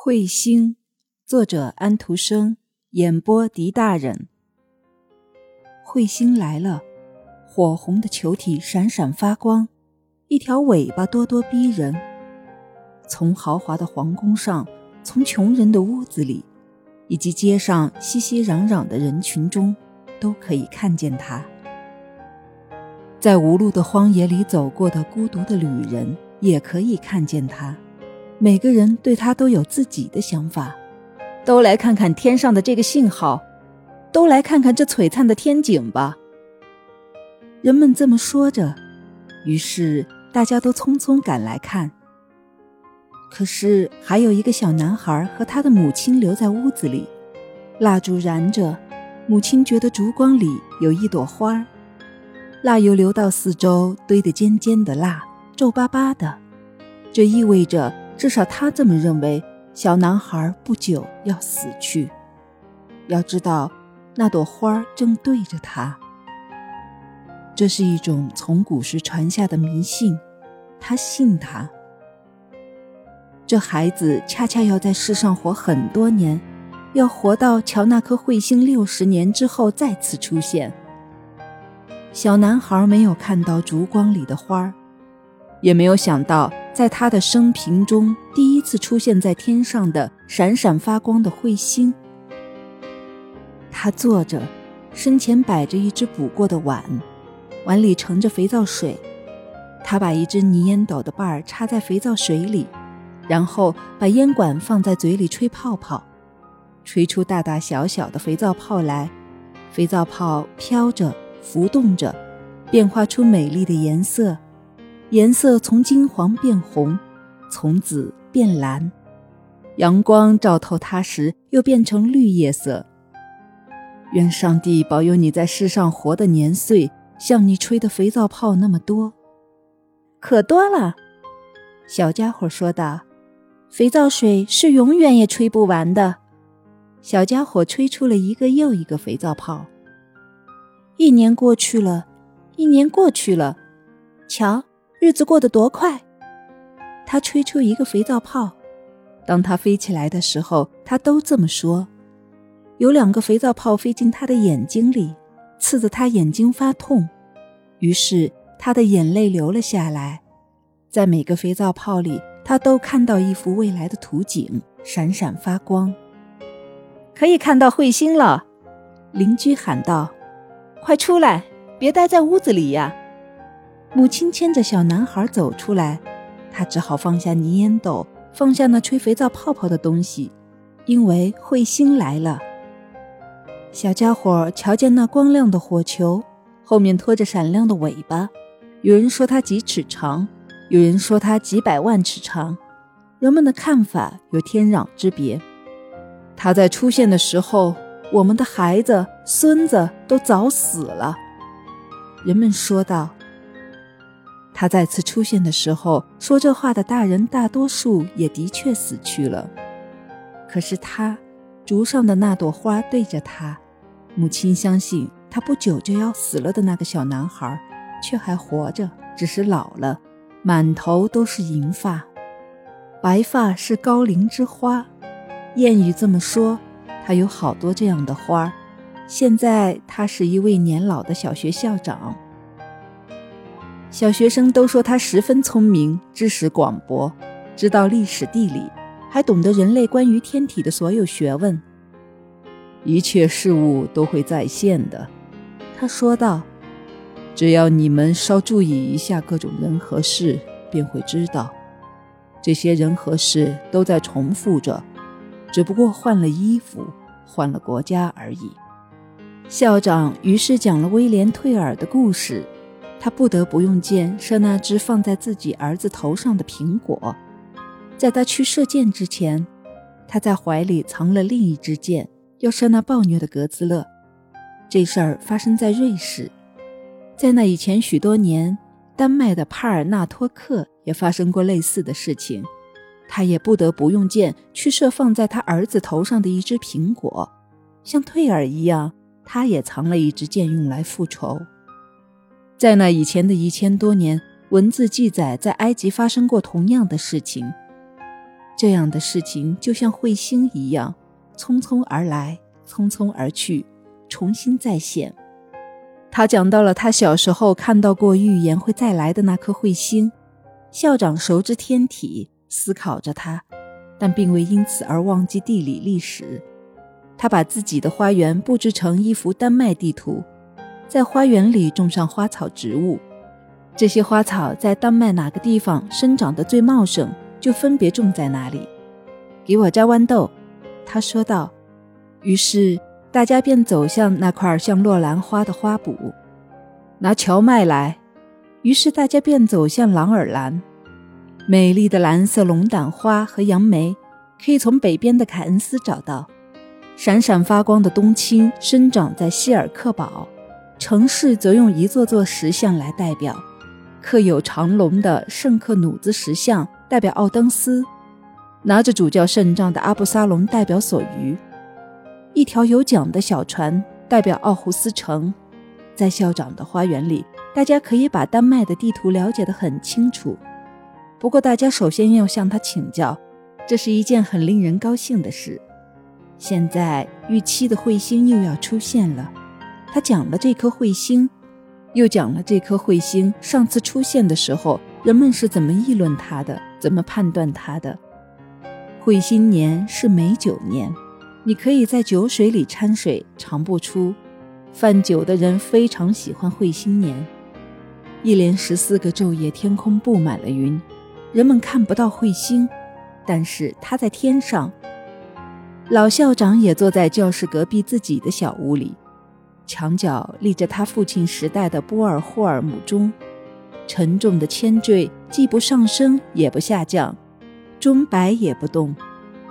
彗星，作者安徒生，演播狄大人。彗星来了，火红的球体闪闪发光，一条尾巴咄咄逼人。从豪华的皇宫上，从穷人的屋子里，以及街上熙熙攘攘的人群中，都可以看见它。在无路的荒野里走过的孤独的旅人，也可以看见它。每个人对他都有自己的想法，都来看看天上的这个信号，都来看看这璀璨的天景吧。人们这么说着，于是大家都匆匆赶来看。可是还有一个小男孩和他的母亲留在屋子里，蜡烛燃着，母亲觉得烛光里有一朵花，蜡油流到四周，堆得尖尖的蜡，皱巴巴的，这意味着。至少他这么认为，小男孩不久要死去。要知道，那朵花正对着他。这是一种从古时传下的迷信，他信他。这孩子恰恰要在世上活很多年，要活到瞧那颗彗星六十年之后再次出现。小男孩没有看到烛光里的花儿也没有想到。在他的生平中，第一次出现在天上的闪闪发光的彗星。他坐着，身前摆着一只补过的碗，碗里盛着肥皂水。他把一只泥烟斗的把儿插在肥皂水里，然后把烟管放在嘴里吹泡泡，吹出大大小小的肥皂泡来。肥皂泡飘着，浮动着，变化出美丽的颜色。颜色从金黄变红，从紫变蓝，阳光照透它时又变成绿叶色。愿上帝保佑你在世上活的年岁像你吹的肥皂泡那么多，可多了。小家伙说道：“肥皂水是永远也吹不完的。”小家伙吹出了一个又一个肥皂泡。一年过去了，一年过去了，瞧。日子过得多快！他吹出一个肥皂泡，当他飞起来的时候，他都这么说。有两个肥皂泡飞进他的眼睛里，刺得他眼睛发痛，于是他的眼泪流了下来。在每个肥皂泡里，他都看到一幅未来的图景，闪闪发光。可以看到彗星了，邻居喊道：“快出来，别待在屋子里呀！”母亲牵着小男孩走出来，他只好放下泥烟斗，放下那吹肥皂泡泡的东西，因为彗星来了。小家伙瞧见那光亮的火球，后面拖着闪亮的尾巴，有人说它几尺长，有人说它几百万尺长，人们的看法有天壤之别。它在出现的时候，我们的孩子、孙子都早死了。人们说道。他再次出现的时候，说这话的大人大多数也的确死去了。可是他，竹上的那朵花对着他，母亲相信他不久就要死了的那个小男孩，却还活着，只是老了，满头都是银发，白发是高龄之花。谚语这么说，他有好多这样的花。现在他是一位年老的小学校长。小学生都说他十分聪明，知识广博，知道历史地理，还懂得人类关于天体的所有学问。一切事物都会再现的，他说道。只要你们稍注意一下各种人和事，便会知道，这些人和事都在重复着，只不过换了衣服，换了国家而已。校长于是讲了威廉·退尔的故事。他不得不用箭射那只放在自己儿子头上的苹果，在他去射箭之前，他在怀里藏了另一支箭，要射那暴虐的格兹勒。这事儿发生在瑞士，在那以前许多年，丹麦的帕尔纳托克也发生过类似的事情，他也不得不用箭去射放在他儿子头上的一只苹果，像退尔一样，他也藏了一支箭用来复仇。在那以前的一千多年，文字记载在埃及发生过同样的事情。这样的事情就像彗星一样，匆匆而来，匆匆而去，重新再现。他讲到了他小时候看到过预言会再来的那颗彗星。校长熟知天体，思考着它，但并未因此而忘记地理历史。他把自己的花园布置成一幅丹麦地图，在花园里种上花草植物。这些花草在丹麦哪个地方生长得最茂盛，就分别种在哪里。给我摘豌豆，他说道。于是大家便走向那块像洛兰花的花圃。拿荞麦来。于是大家便走向朗尔兰。美丽的蓝色龙胆花和杨梅可以从北边的凯恩斯找到。闪闪发光的冬青生长在希尔克堡，城市则用一座座石像来代表。刻有长龙的圣克努兹石像代表奥登斯，拿着主教圣杖的阿布萨隆代表索鱼。一条有桨的小船代表奥胡斯城。在校长的花园里，大家可以把丹麦的地图了解得很清楚。不过，大家首先要向他请教，这是一件很令人高兴的事。现在预期的彗星又要出现了。他讲了这颗彗星，又讲了这颗彗星上次出现的时候人们是怎么议论它的，怎么判断它的。彗星年是美酒年，你可以在酒水里掺水，尝不出。犯酒的人非常喜欢彗星年。一连十四个昼夜，天空布满了云，人们看不到彗星，但是它在天上。老校长也坐在教室隔壁自己的小屋里，墙角立着他父亲时代的波尔霍尔姆钟，沉重的铅坠既不上升也不下降，钟摆也不动，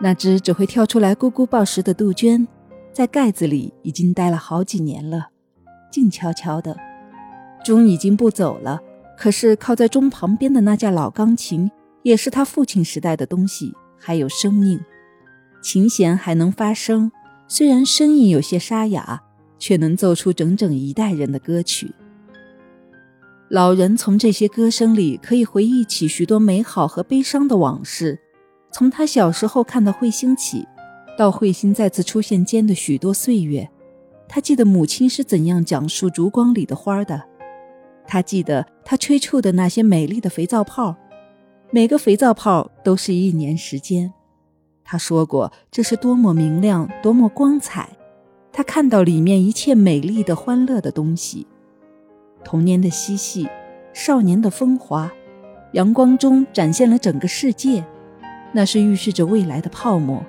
那只只会跳出来咕咕报时的杜鹃，在盖子里已经待了好几年了，静悄悄的。钟已经不走了，可是靠在钟旁边的那架老钢琴，也是他父亲时代的东西，还有生命。琴弦还能发声，虽然声音有些沙哑，却能奏出整整一代人的歌曲。老人从这些歌声里可以回忆起许多美好和悲伤的往事，从他小时候看到彗星起，到彗星再次出现间的许多岁月，他记得母亲是怎样讲述烛光里的花的，他记得他吹出的那些美丽的肥皂泡，每个肥皂泡都是一年时间。他说过：“这是多么明亮，多么光彩！”他看到里面一切美丽的、欢乐的东西，童年的嬉戏，少年的风华，阳光中展现了整个世界，那是预示着未来的泡沫。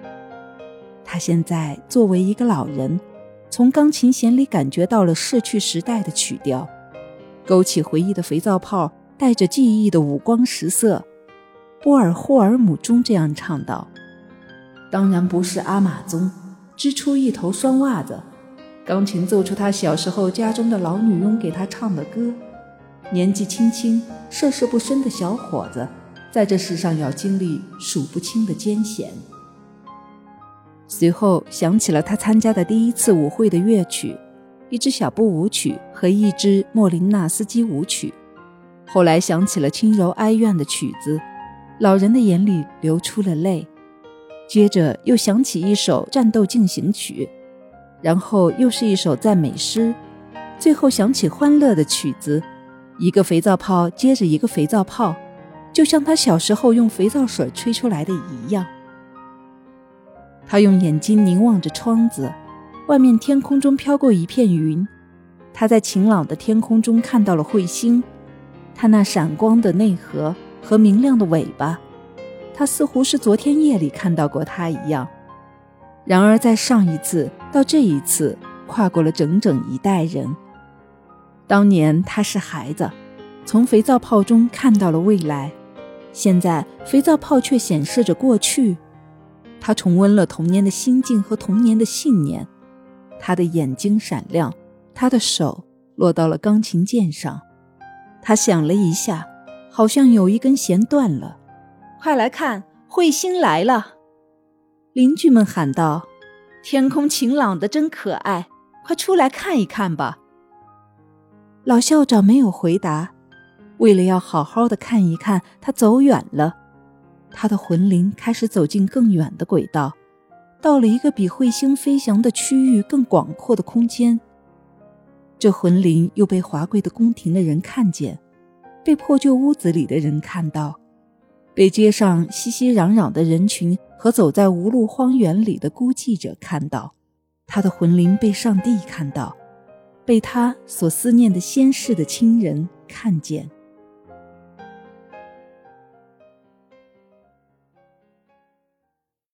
他现在作为一个老人，从钢琴弦里感觉到了逝去时代的曲调，勾起回忆的肥皂泡，带着记忆的五光十色。波尔霍尔姆中这样唱道。当然不是阿玛宗织出一头双袜子，钢琴奏出他小时候家中的老女佣给他唱的歌。年纪轻轻、涉世不深的小伙子，在这世上要经历数不清的艰险。随后想起了他参加的第一次舞会的乐曲，一支小步舞曲和一支莫林纳斯基舞曲。后来想起了轻柔哀怨的曲子，老人的眼里流出了泪。接着又想起一首战斗进行曲，然后又是一首赞美诗，最后响起欢乐的曲子，一个肥皂泡接着一个肥皂泡，就像他小时候用肥皂水吹出来的一样。他用眼睛凝望着窗子，外面天空中飘过一片云，他在晴朗的天空中看到了彗星，它那闪光的内核和明亮的尾巴。他似乎是昨天夜里看到过他一样，然而在上一次到这一次，跨过了整整一代人。当年他是孩子，从肥皂泡中看到了未来，现在肥皂泡却显示着过去。他重温了童年的心境和童年的信念，他的眼睛闪亮，他的手落到了钢琴键上，他想了一下，好像有一根弦断了。快来看，彗星来了！邻居们喊道：“天空晴朗的真可爱，快出来看一看吧。”老校长没有回答，为了要好好的看一看，他走远了。他的魂灵开始走进更远的轨道，到了一个比彗星飞翔的区域更广阔的空间。这魂灵又被华贵的宫廷的人看见，被破旧屋子里的人看到，被街上熙熙攘攘的人群和走在无路荒原里的孤寂者看到。他的魂灵被上帝看到，被他所思念的先世的亲人看见。